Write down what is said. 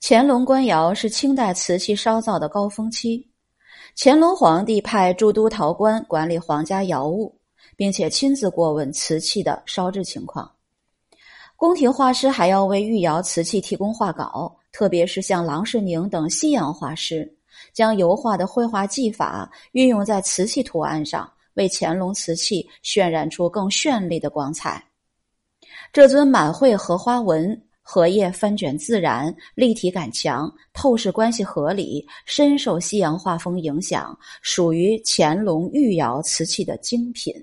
乾隆官窑是清代瓷器烧造的高峰期。乾隆皇帝派驻都陶官管理皇家窑务，并且亲自过问瓷器的烧制情况。宫廷画师还要为御窑瓷器提供画稿，特别是像郎世宁等西洋画师，将油画的绘画技法运用在瓷器图案上，为乾隆瓷器渲染出更绚丽的光彩。这尊满绘荷花纹。荷叶翻卷自然，立体感强，透视关系合理，深受西洋画风影响，属于乾隆御窑瓷器的精品。